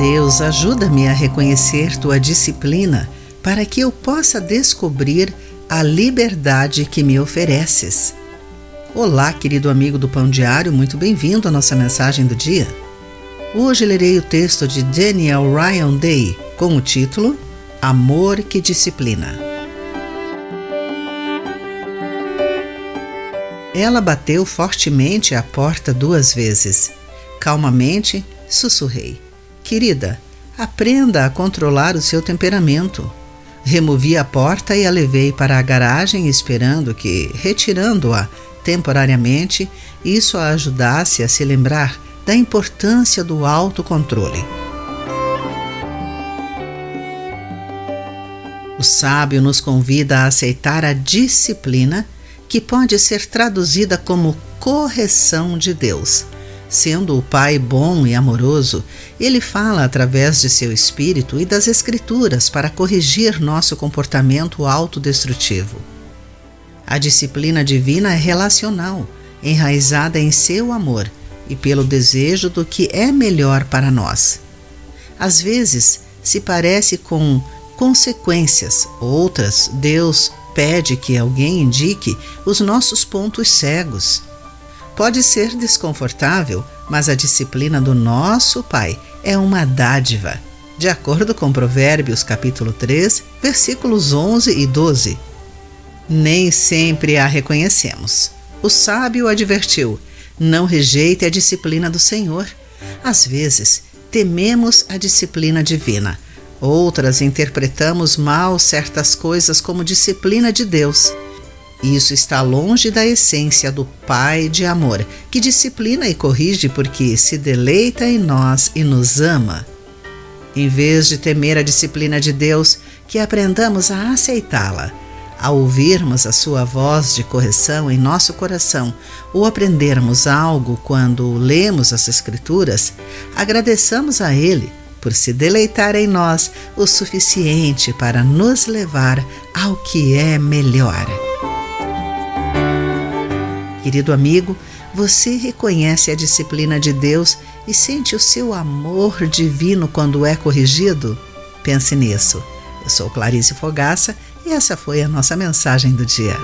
Deus, ajuda-me a reconhecer tua disciplina para que eu possa descobrir a liberdade que me ofereces. Olá, querido amigo do Pão Diário, muito bem-vindo à nossa mensagem do dia. Hoje lerei o texto de Daniel Ryan Day com o título Amor que Disciplina. Ela bateu fortemente à porta duas vezes. Calmamente, sussurrei: Querida, aprenda a controlar o seu temperamento. Removi a porta e a levei para a garagem, esperando que, retirando-a temporariamente, isso a ajudasse a se lembrar da importância do autocontrole. O sábio nos convida a aceitar a disciplina, que pode ser traduzida como correção de Deus. Sendo o Pai bom e amoroso, ele fala através de seu espírito e das Escrituras para corrigir nosso comportamento autodestrutivo. A disciplina divina é relacional, enraizada em seu amor e pelo desejo do que é melhor para nós. Às vezes, se parece com consequências, outras, Deus pede que alguém indique os nossos pontos cegos Pode ser desconfortável, mas a disciplina do nosso Pai é uma dádiva, de acordo com Provérbios capítulo 3, versículos 11 e 12. Nem sempre a reconhecemos. O sábio advertiu: não rejeite a disciplina do Senhor. Às vezes, tememos a disciplina divina. Outras interpretamos mal certas coisas como disciplina de Deus. Isso está longe da essência do Pai de amor, que disciplina e corrige porque se deleita em nós e nos ama. Em vez de temer a disciplina de Deus, que aprendamos a aceitá-la. Ao ouvirmos a sua voz de correção em nosso coração ou aprendermos algo quando lemos as Escrituras, agradeçamos a Ele por se deleitar em nós o suficiente para nos levar ao que é melhor. Querido amigo, você reconhece a disciplina de Deus e sente o seu amor divino quando é corrigido? Pense nisso. Eu sou Clarice Fogaça e essa foi a nossa mensagem do dia.